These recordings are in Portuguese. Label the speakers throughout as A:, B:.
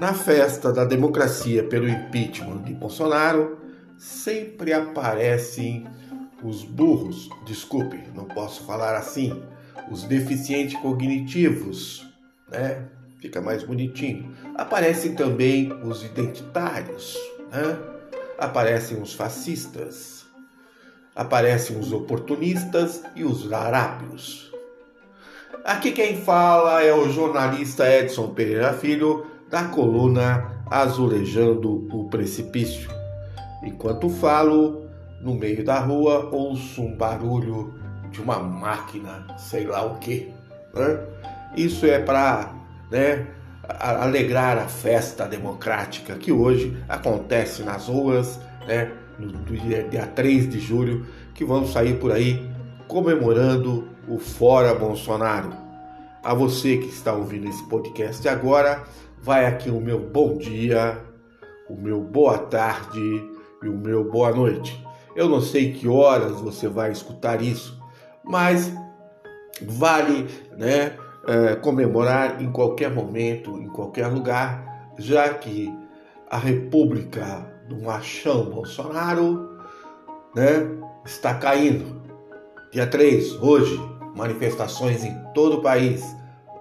A: Na festa da democracia pelo impeachment de Bolsonaro, sempre aparecem os burros, desculpe, não posso falar assim, os deficientes cognitivos, né? Fica mais bonitinho. Aparecem também os identitários, né? Aparecem os fascistas, aparecem os oportunistas e os larápios. Aqui quem fala é o jornalista Edson Pereira Filho, da coluna Azulejando o Precipício. Enquanto falo, no meio da rua ouço um barulho de uma máquina, sei lá o que. Né? Isso é para né, alegrar a festa democrática que hoje acontece nas ruas, né, no, dia, dia 3 de julho, que vamos sair por aí comemorando o Fora Bolsonaro. A você que está ouvindo esse podcast agora, vai aqui o meu bom dia, o meu boa tarde e o meu boa noite. Eu não sei que horas você vai escutar isso, mas vale né, é, comemorar em qualquer momento, em qualquer lugar, já que a República do Machão Bolsonaro né, está caindo. Dia 3, hoje, manifestações em todo o país.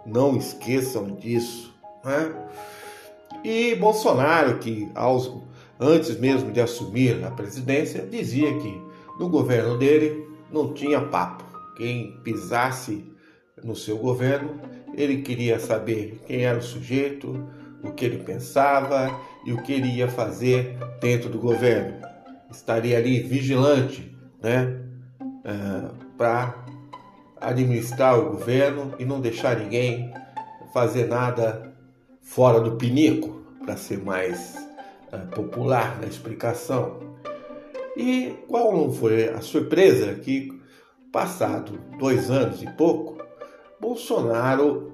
A: Não esqueçam disso. Né? E Bolsonaro, que aos, antes mesmo de assumir a presidência, dizia que no governo dele não tinha papo. Quem pisasse no seu governo, ele queria saber quem era o sujeito, o que ele pensava e o que ele ia fazer dentro do governo. Estaria ali vigilante, né, é, para administrar o governo e não deixar ninguém fazer nada fora do pinico, para ser mais uh, popular na explicação. E qual não foi a surpresa que, passado dois anos e pouco, Bolsonaro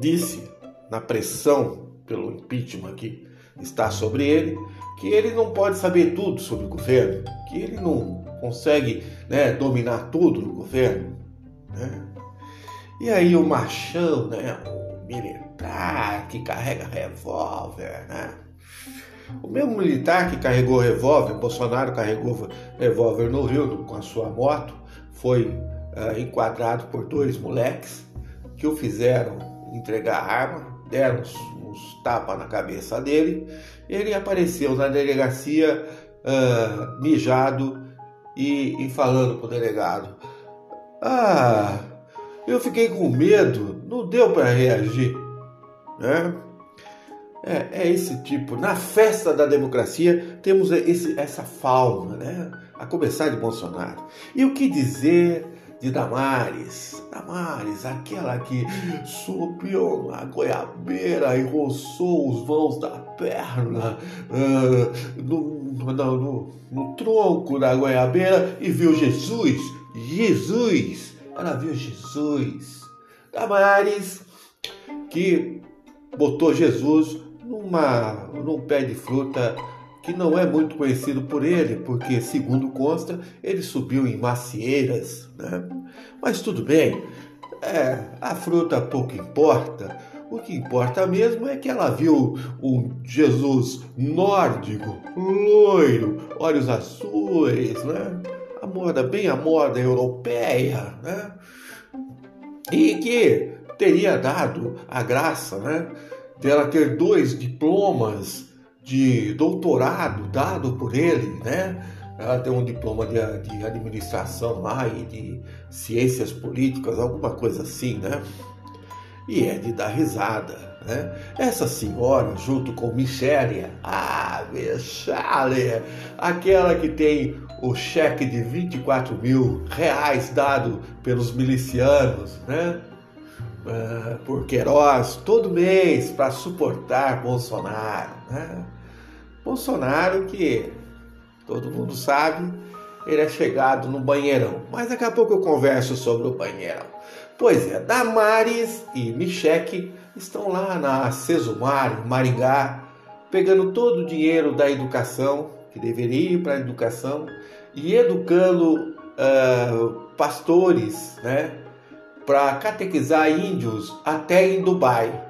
A: disse, na pressão pelo impeachment que está sobre ele, que ele não pode saber tudo sobre o governo, que ele não consegue né, dominar tudo no governo. Né? E aí o machão, né, militar, que carrega revólver, né? O mesmo militar que carregou revólver, Bolsonaro carregou revólver no Rio com a sua moto, foi uh, enquadrado por dois moleques que o fizeram entregar a arma, deram uns, uns tapas na cabeça dele. Ele apareceu na delegacia uh, mijado e, e falando o delegado: Ah, eu fiquei com medo, não deu para reagir. Né? É, é, esse tipo. Na festa da democracia temos esse, essa fauna, né? a começar de Bolsonaro. E o que dizer de Damares? Damares, aquela que subiu na goiabeira e roçou os vãos da perna uh, no, no, no, no tronco da goiabeira e viu Jesus. Jesus! Ela viu Jesus. Damares, que botou Jesus numa, num pé de fruta que não é muito conhecido por ele, porque, segundo consta, ele subiu em macieiras. Né? Mas tudo bem, é, a fruta pouco importa. O que importa mesmo é que ela viu um Jesus nórdico, loiro, olhos azuis, né? A moda, bem a moda europeia, né? E que teria dado a graça né, dela ter dois diplomas de doutorado dado por ele, né? Ela tem um diploma de, de administração lá e de ciências políticas, alguma coisa assim, né? E é de dar risada, né? Essa senhora, junto com Michele, ah, Michele, aquela que tem o cheque de 24 mil reais dado pelos milicianos, né? uh, por Queiroz todo mês para suportar Bolsonaro. Né? Bolsonaro que todo mundo sabe, ele é chegado no banheirão. Mas daqui a pouco eu converso sobre o banheirão. Pois é, Damares e Micheque estão lá na Cesumar, em Maringá, pegando todo o dinheiro da educação, que deveria ir para a educação, e educando uh, pastores, né? para catequizar índios até em Dubai.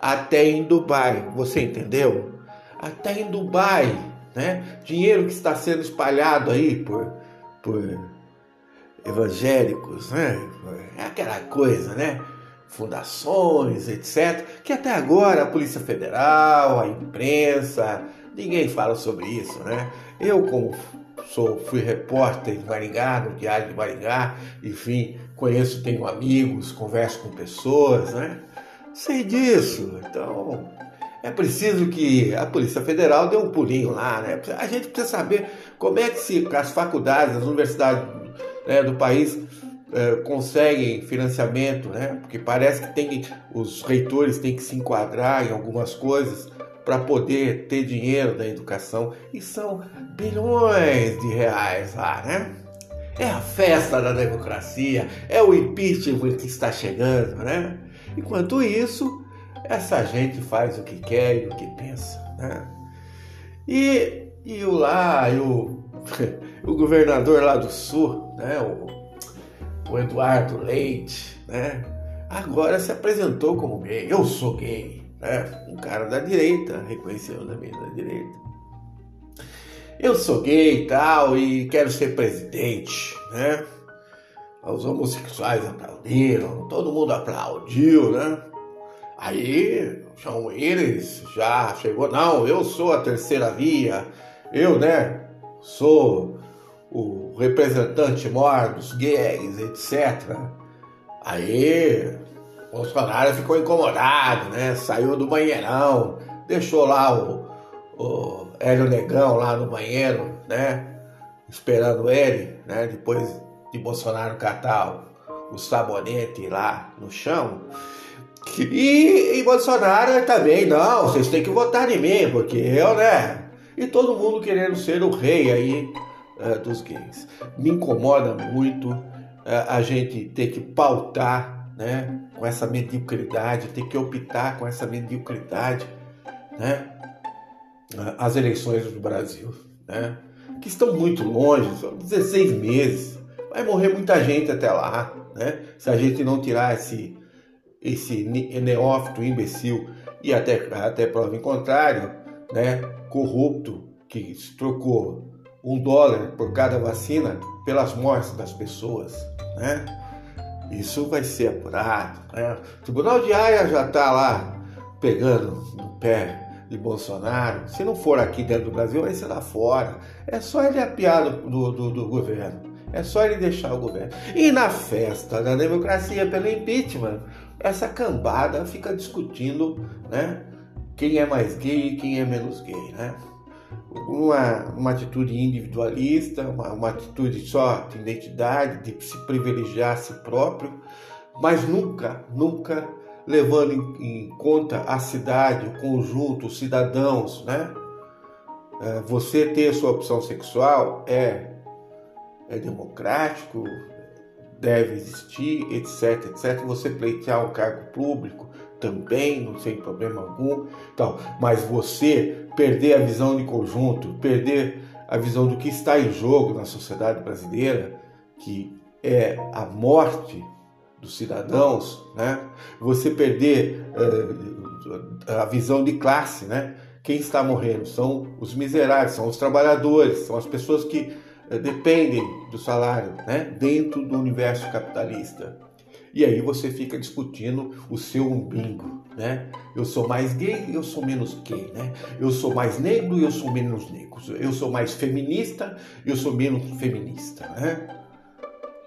A: até em Dubai. Você entendeu? Até em Dubai, né? Dinheiro que está sendo espalhado aí por, por evangélicos, né? É aquela coisa, né? Fundações, etc. Que até agora a Polícia Federal, a imprensa, ninguém fala sobre isso, né? Eu, como sou, fui repórter em Maringá, no Diário de Maringá, enfim, conheço, tenho amigos, converso com pessoas, né? Sei disso. Então, é preciso que a Polícia Federal dê um pulinho lá, né? A gente precisa saber como é que se as faculdades, as universidades né, do país é, conseguem financiamento, né? Porque parece que tem os reitores têm que se enquadrar em algumas coisas para poder ter dinheiro da educação e são bilhões de reais lá, né? É a festa da democracia, é o impeachment que está chegando, né? Enquanto isso, essa gente faz o que quer e o que pensa, né? E, e o lá, e o, o governador lá do sul, né? O, o Eduardo Leite, né? Agora se apresentou como gay. Eu sou gay, né? Um cara da direita, reconheceu também da direita. Eu sou gay e tal e quero ser presidente, né? Os homossexuais aplaudiram, todo mundo aplaudiu, né? Aí, João Willis já chegou, não, eu sou a terceira via, eu, né, sou o representante maior dos gays, etc. Aí, Bolsonaro ficou incomodado, né, saiu do banheirão, deixou lá o, o Hélio Negão lá no banheiro, né, esperando ele, né, depois de Bolsonaro catar o, o sabonete lá no chão. E, e Bolsonaro também, não, vocês têm que votar em mim, porque eu, né? E todo mundo querendo ser o rei aí uh, dos gays. Me incomoda muito uh, a gente ter que pautar, né? Com essa mediocridade, ter que optar com essa mediocridade, né? Uh, as eleições do Brasil, né? Que estão muito longe, são 16 meses. Vai morrer muita gente até lá, né? Se a gente não tirar esse esse neófito, imbecil e até, até prova em contrário, né, corrupto, que trocou um dólar por cada vacina pelas mortes das pessoas. Né? Isso vai ser apurado. Né? O Tribunal de Haia já está lá pegando no pé de Bolsonaro. Se não for aqui dentro do Brasil, vai ser lá fora. É só ele apiar do, do, do governo. É só ele deixar o governo. E na festa da democracia pelo impeachment, essa cambada fica discutindo né, quem é mais gay e quem é menos gay. Né? Uma, uma atitude individualista, uma, uma atitude só de identidade, de se privilegiar a si próprio, mas nunca, nunca levando em, em conta a cidade, o conjunto, os cidadãos. Né? É, você ter sua opção sexual é, é democrático, deve existir, etc, etc. Você pleitear um cargo público também, não tem problema algum. Então, mas você perder a visão de conjunto, perder a visão do que está em jogo na sociedade brasileira, que é a morte dos cidadãos, né? Você perder uh, a visão de classe, né? Quem está morrendo são os miseráveis, são os trabalhadores, são as pessoas que eh, dependem do salário né, dentro do universo capitalista. E aí você fica discutindo o seu umbigo, né? Eu sou mais gay, eu sou menos gay, né? Eu sou mais negro, eu sou menos negro. Eu sou mais feminista, eu sou menos feminista, né?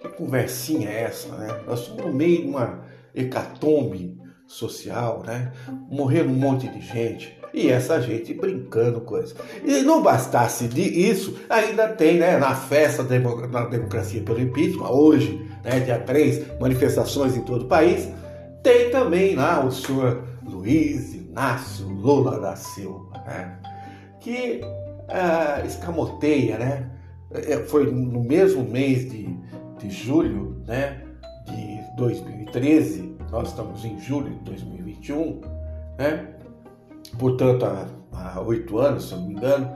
A: Que conversinha é essa, né? Nós estamos no meio de uma hecatombe social, né? Morrendo um monte de gente e essa gente brincando com isso. E não bastasse isso, ainda tem, né, na festa da democracia pelo impeachment, hoje, né, dia 3, manifestações em todo o país, tem também lá o senhor Luiz Inácio Lula da Silva, né, que uh, escamoteia, né, é, foi no mesmo mês de, de julho, né, de 2013, nós estamos em julho de 2021, né, portanto, há oito anos, se não me engano,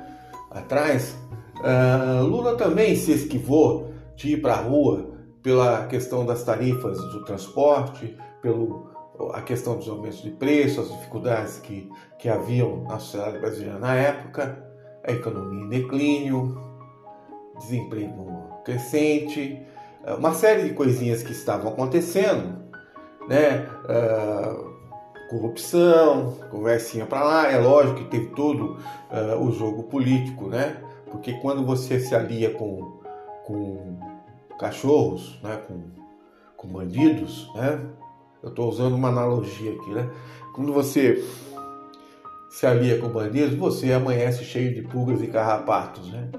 A: atrás, uh, Lula também se esquivou de ir para a rua pela questão das tarifas do transporte, pelo a questão dos aumentos de preço, as dificuldades que, que haviam na sociedade brasileira na época, a economia em declínio, desemprego crescente, uma série de coisinhas que estavam acontecendo, né? Uh, corrupção, conversinha para lá, é lógico que teve todo uh, o jogo político, né? Porque quando você se alia com, com cachorros, né? com, com bandidos, né? Eu estou usando uma analogia aqui, né? Quando você se alia com bandidos, você amanhece cheio de pulgas e carrapatos, né?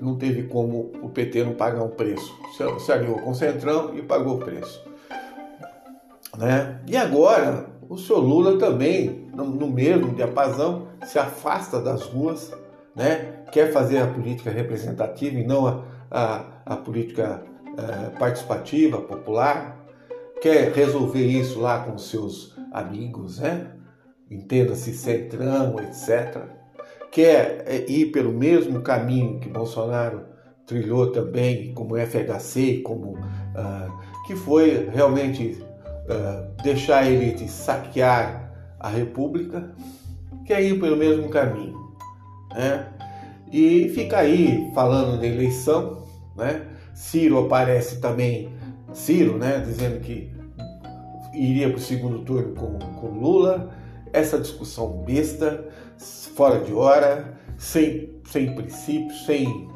A: Não teve como o PT não pagar um preço. Se aliou com o Centrão e pagou o preço. Né? E agora, o senhor Lula também, no mesmo diapasão, se afasta das ruas, né? quer fazer a política representativa e não a, a, a política é, participativa, popular, quer resolver isso lá com seus amigos, né? entenda-se centrão, etc. Quer é, ir pelo mesmo caminho que Bolsonaro trilhou também, como FHC, como uh, que foi realmente uh, deixar a elite saquear a República, quer ir pelo mesmo caminho. Né? E fica aí falando da eleição, né? Ciro aparece também, Ciro, né, dizendo que iria para o segundo turno com, com Lula. Essa discussão besta, fora de hora, sem, sem princípio, sem,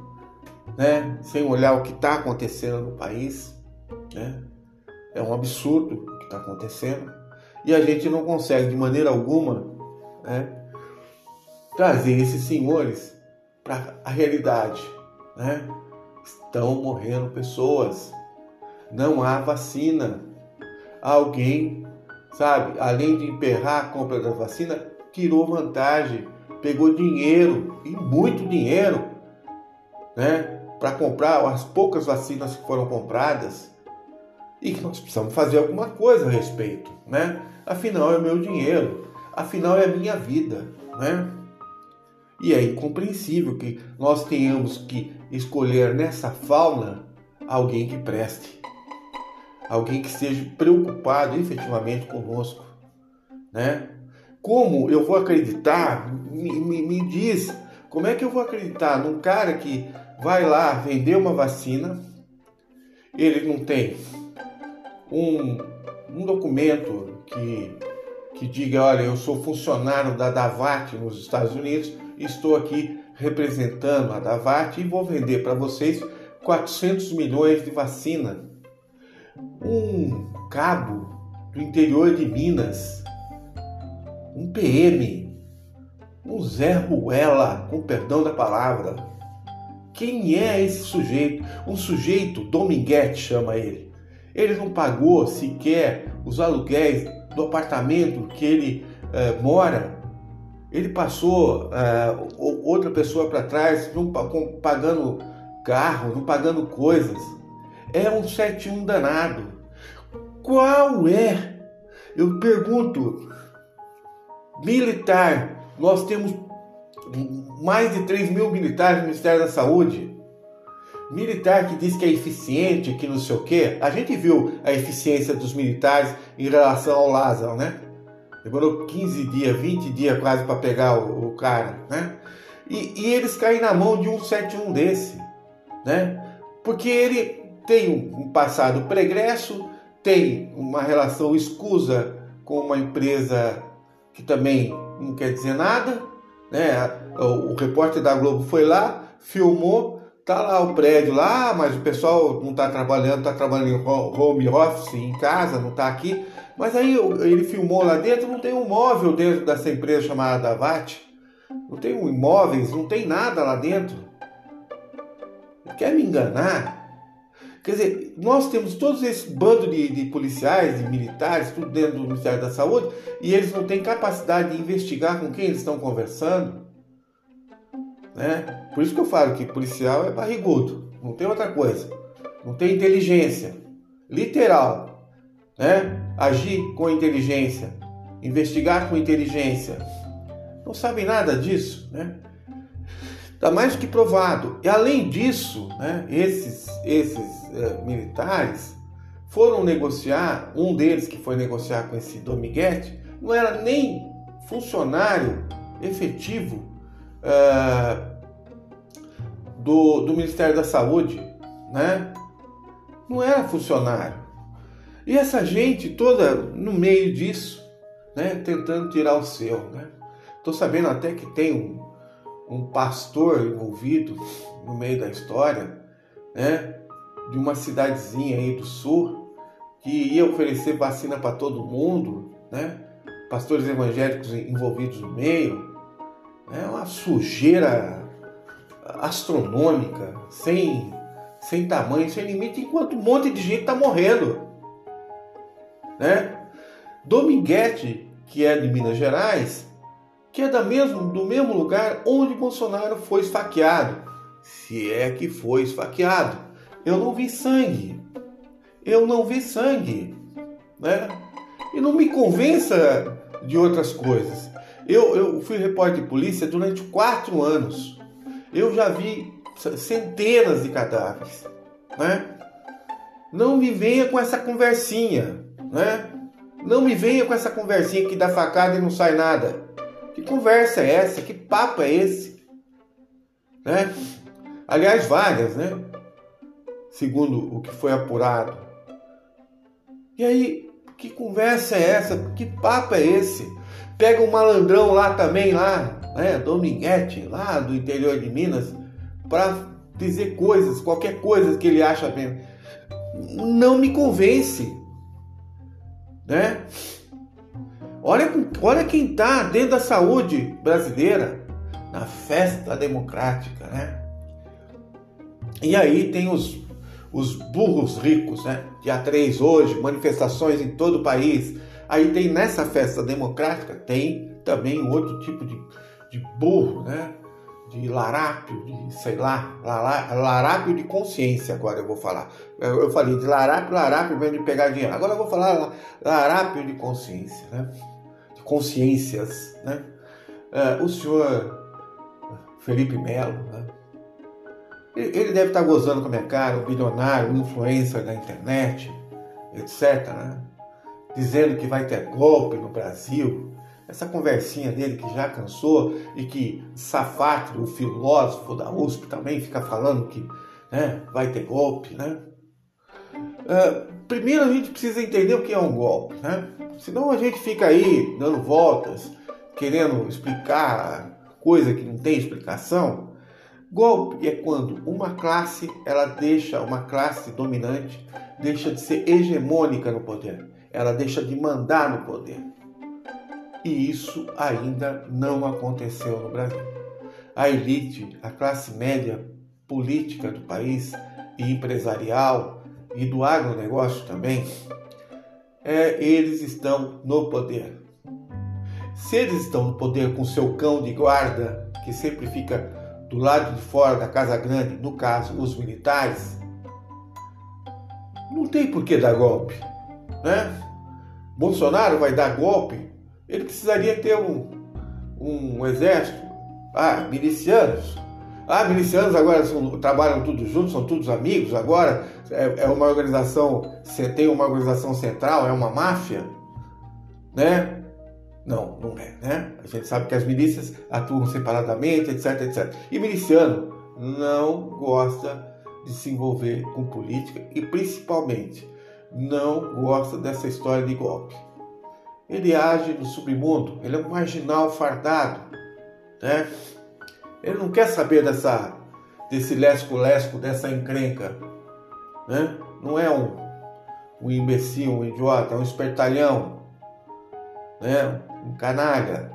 A: né, sem olhar o que está acontecendo no país. Né? É um absurdo o que está acontecendo. E a gente não consegue, de maneira alguma, né, trazer esses senhores para a realidade. Né? Estão morrendo pessoas. Não há vacina. Alguém, sabe, além de emperrar a compra da vacina, tirou vantagem, pegou dinheiro e muito dinheiro, né, para comprar as poucas vacinas que foram compradas e que nós precisamos fazer alguma coisa a respeito, né? Afinal é meu dinheiro, afinal é minha vida, né? E é incompreensível que nós tenhamos que escolher nessa fauna alguém que preste, alguém que esteja preocupado efetivamente conosco, né? Como eu vou acreditar? Me, me, me diz, como é que eu vou acreditar num cara que vai lá vender uma vacina, ele não tem um, um documento que, que diga, olha, eu sou funcionário da Davat nos Estados Unidos, estou aqui representando a Davat e vou vender para vocês 400 milhões de vacina. Um cabo do interior de Minas, um PM, um Zé Ruela, com perdão da palavra. Quem é esse sujeito? Um sujeito, Dominguete chama ele. Ele não pagou sequer os aluguéis do apartamento que ele eh, mora ele passou uh, outra pessoa para trás, não pagando carro, não pagando coisas. É um 71 danado. Qual é? Eu pergunto, militar, nós temos mais de 3 mil militares no Ministério da Saúde. Militar que diz que é eficiente, que não sei o quê. A gente viu a eficiência dos militares em relação ao Lázaro, né? Demorou 15 dias, 20 dias quase para pegar o, o, cara, né? E, e, eles caem na mão de um 71 desse, né? Porque ele tem um passado pregresso, tem uma relação escusa com uma empresa que também não quer dizer nada, né? O, o repórter da Globo foi lá, filmou, tá lá o prédio lá, mas o pessoal não está trabalhando, está trabalhando em home office, em casa, não está aqui. Mas aí ele filmou lá dentro, não tem um móvel dentro dessa empresa chamada Davat. Não tem um imóveis, não tem nada lá dentro. Quer me enganar? Quer dizer, nós temos todos esse bando de, de, policiais, de militares, tudo dentro do Ministério da Saúde, e eles não têm capacidade de investigar com quem eles estão conversando. Né? Por isso que eu falo que policial é barrigudo, não tem outra coisa. Não tem inteligência. Literal. Né? Agir com inteligência, investigar com inteligência. Não sabem nada disso, né? Está mais que provado. E além disso, né, esses, esses é, militares foram negociar, um deles que foi negociar com esse Dominguete, não era nem funcionário efetivo uh, do, do Ministério da Saúde, né? Não era funcionário. E essa gente toda no meio disso, né? Tentando tirar o seu, né? Tô sabendo até que tem um, um pastor envolvido no meio da história, né? De uma cidadezinha aí do sul que ia oferecer vacina para todo mundo, né? Pastores evangélicos envolvidos no meio, é uma sujeira astronômica, sem, sem tamanho, sem limite, enquanto um monte de gente está morrendo. Né? Dominguete, que é de Minas Gerais, que é da mesmo, do mesmo lugar onde Bolsonaro foi esfaqueado. Se é que foi esfaqueado. Eu não vi sangue. Eu não vi sangue. Né? E não me convença de outras coisas. Eu, eu fui repórter de polícia durante quatro anos. Eu já vi centenas de cadáveres, né? Não me venha com essa conversinha, né? Não me venha com essa conversinha que dá facada e não sai nada. Que conversa é essa? Que papo é esse? Né? Aliás, várias, né? Segundo o que foi apurado. E aí, que conversa é essa? Que papo é esse? Pega um malandrão lá também, lá, né, Dominguete, lá do interior de Minas, para dizer coisas, qualquer coisa que ele acha bem. Não me convence. Né? Olha, olha quem está dentro da saúde brasileira, na festa democrática, né? E aí tem os, os burros ricos, né? Dia 3 hoje, manifestações em todo o país, Aí tem nessa festa democrática, tem também outro tipo de, de burro, né? De larápio, de sei lá, larápio de consciência, agora eu vou falar. Eu, falei de larápio, larápio mesmo de pegar dinheiro. Agora eu vou falar larápio de consciência, né? De consciências, né? Uh, o senhor Felipe Melo, né? Ele deve estar gozando com a minha cara, um bilionário, um influencer da internet, etc. Né? dizendo que vai ter golpe no Brasil. Essa conversinha dele que já cansou e que Safatro, o filósofo da USP, também fica falando que né, vai ter golpe, né? Uh, primeiro a gente precisa entender o que é um golpe, né? Senão a gente fica aí dando voltas, querendo explicar coisa que não tem explicação. Golpe é quando uma classe ela deixa uma classe dominante deixa de ser hegemônica no poder ela deixa de mandar no poder. E isso ainda não aconteceu no Brasil. A elite, a classe média política do país e empresarial e do agronegócio também, é, eles estão no poder. Se eles estão no poder com seu cão de guarda, que sempre fica do lado de fora da Casa Grande, no caso, os militares, não tem por que dar golpe né? Bolsonaro vai dar golpe, ele precisaria ter um, um exército, ah, milicianos. Ah, milicianos agora são, trabalham todos juntos, são todos amigos, agora é, é uma organização, tem uma organização central, é uma máfia, né? Não, não é, né? A gente sabe que as milícias atuam separadamente, etc, etc. E miliciano não gosta de se envolver com política e principalmente não gosta dessa história de golpe. Ele age no submundo, ele é um marginal fardado, né? Ele não quer saber dessa, desse lesco-lesco, dessa encrenca, né? Não é um, um imbecil, um idiota, é um espertalhão, né? Um canalha.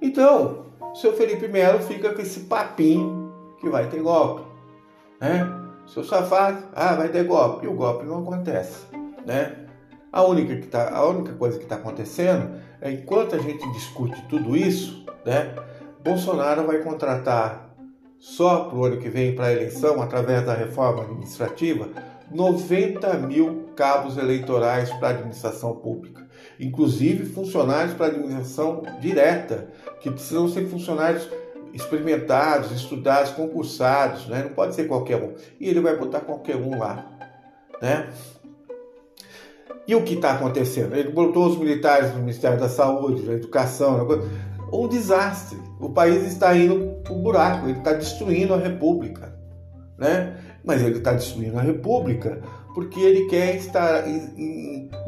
A: Então, o seu Felipe Melo fica com esse papinho que vai ter golpe, né? Seu safado, ah, vai ter golpe. E o golpe não acontece, né? A única, que tá, a única coisa que está acontecendo é enquanto a gente discute tudo isso, né? Bolsonaro vai contratar só para o ano que vem para a eleição, através da reforma administrativa, 90 mil cabos eleitorais para a administração pública, inclusive funcionários para a administração direta, que precisam ser funcionários experimentados, estudados, concursados, né? Não pode ser qualquer um. E ele vai botar qualquer um lá, né? E o que está acontecendo? Ele botou os militares no Ministério da Saúde, da Educação, um desastre. O país está indo para o buraco, ele está destruindo a República. Né? Mas ele está destruindo a República porque ele quer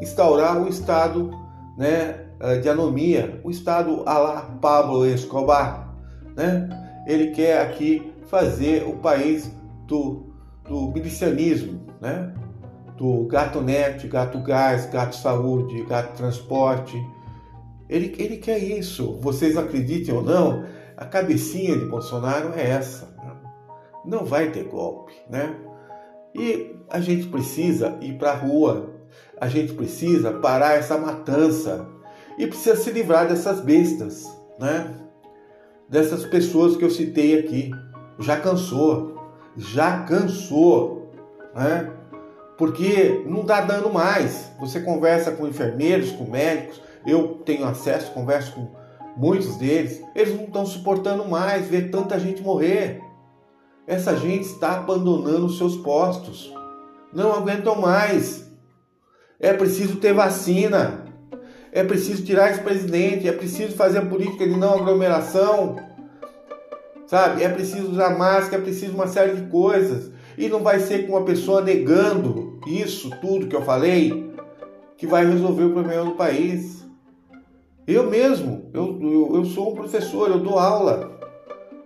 A: instaurar um Estado né, de anomia, o Estado a la Pablo Escobar. Né? Ele quer aqui fazer o país do, do milicianismo, né? Do gato net, gato gás, gato saúde, gato transporte. Ele, ele quer isso. Vocês acreditem ou não, a cabecinha de Bolsonaro é essa. Não vai ter golpe, né? E a gente precisa ir para a rua, a gente precisa parar essa matança e precisa se livrar dessas bestas, né? Dessas pessoas que eu citei aqui. Já cansou, já cansou, né? Porque não está dando mais. Você conversa com enfermeiros, com médicos, eu tenho acesso, converso com muitos deles, eles não estão suportando mais ver tanta gente morrer. Essa gente está abandonando os seus postos, não aguentam mais. É preciso ter vacina, é preciso tirar esse presidente, é preciso fazer a política de não aglomeração, sabe? É preciso usar máscara, é preciso uma série de coisas. E não vai ser com uma pessoa negando isso tudo que eu falei que vai resolver o problema do país. Eu mesmo, eu, eu, eu sou um professor, eu dou aula.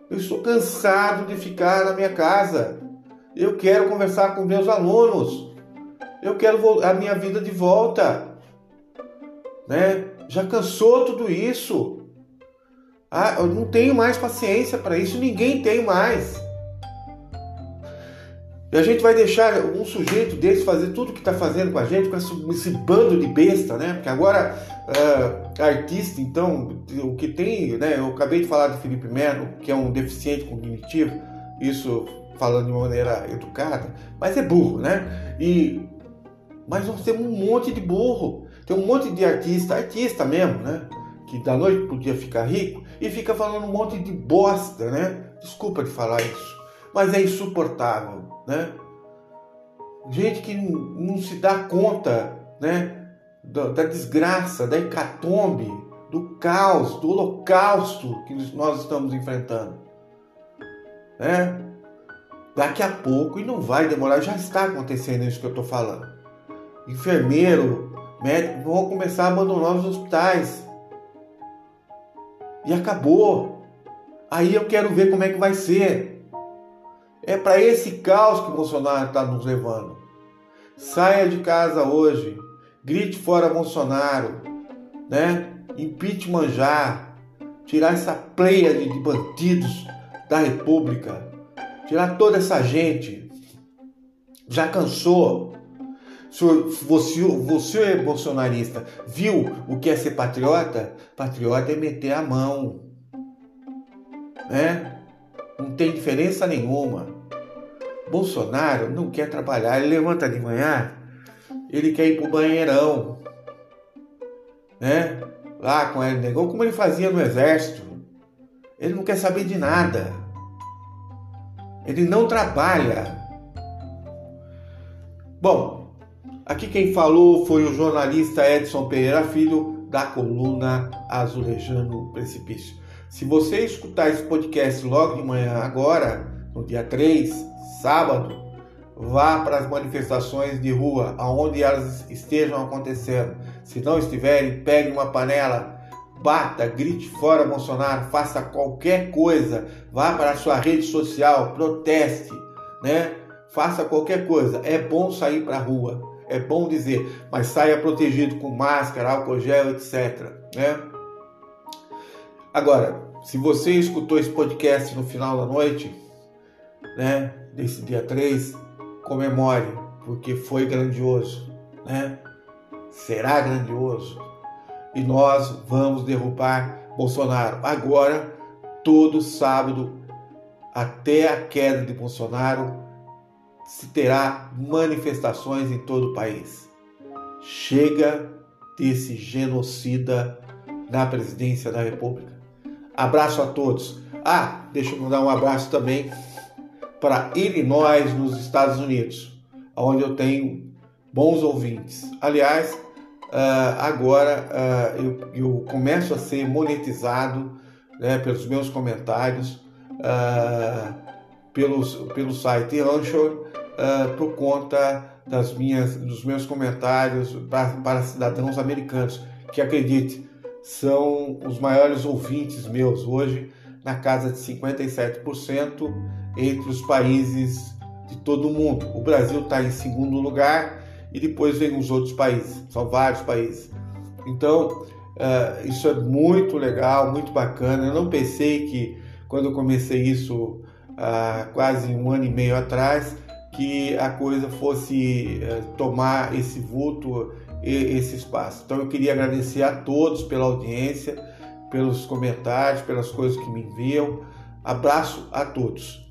A: Eu estou cansado de ficar na minha casa. Eu quero conversar com meus alunos. Eu quero a minha vida de volta. Né? Já cansou tudo isso. Ah, eu não tenho mais paciência para isso, ninguém tem mais. E a gente vai deixar um sujeito desse fazer tudo que está fazendo com a gente, com esse, esse, bando de besta, né? Porque agora, uh, artista, então, o que tem, né? Eu acabei de falar do Felipe Melo, que é um deficiente cognitivo, isso falando de uma maneira educada, mas é burro, né? E, mas nós temos um monte de burro, tem um monte de artista, artista mesmo, né? Que da noite podia ficar rico e fica falando um monte de bosta, né? Desculpa de falar isso mas é insuportável, né? Gente que não se dá conta, né, da, desgraça, da hecatombe, do caos, do holocausto que nós estamos enfrentando, né? Daqui a pouco, e não vai demorar, já está acontecendo isso que eu estou falando. Enfermeiro, médico vão começar a abandonar os hospitais. E acabou. Aí eu quero ver como é que vai ser. É para esse caos que Bolsonaro está nos levando. Saia de casa hoje, grite fora Bolsonaro, né? Impeachment já, tirar essa pleia de bandidos da República, tirar toda essa gente. Já cansou? Você, você é bolsonarista, viu o que é ser patriota? Patriota é meter a mão, né? Não tem diferença nenhuma. Bolsonaro não quer trabalhar, ele levanta de manhã, ele quer ir pro banheirão, né? Lá com ele negou, como ele fazia no exército. Ele não quer saber de nada. Ele não trabalha. Bom, aqui quem falou foi o jornalista Edson Pereira Filho, da coluna Azulejando Precipício. Se você escutar esse podcast logo de manhã, agora, no dia 3, sábado, vá para as manifestações de rua, aonde elas estejam acontecendo. Se não estiverem, pegue uma panela, bata, grite fora Bolsonaro, faça qualquer coisa, vá para a sua rede social, proteste, né? Faça qualquer coisa. É bom sair para a rua, é bom dizer, mas saia protegido com máscara, álcool gel, etc. Né? Agora, se você escutou esse podcast no final da noite, né, desse dia 3, comemore, porque foi grandioso, né? Será grandioso. E nós vamos derrubar Bolsonaro. Agora, todo sábado, até a queda de Bolsonaro, se terá manifestações em todo o país. Chega desse genocida na presidência da República. Abraço a todos. Ah, deixa eu mandar um abraço também para Illinois, nos Estados Unidos, onde eu tenho bons ouvintes. Aliás, uh, agora uh, eu, começo a ser monetizado né, pelos meus comentários, uh, pelos, pelo site Anchor, por conta das minhas, dos meus comentários para, para cidadãos americanos, que acredite, são os maiores ouvintes meus hoje, na casa de 57% entre os países de todo o mundo. O Brasil está em segundo lugar e depois vem os outros países, são vários países. Então, uh, isso é muito legal, muito bacana. Eu não pensei que, quando eu comecei isso uh, quase um ano e meio atrás, que a coisa fosse uh, tomar esse vulto, esse espaço. Então, eu queria agradecer a todos pela audiência, pelos comentários, pelas coisas que me enviam. Abraço a todos.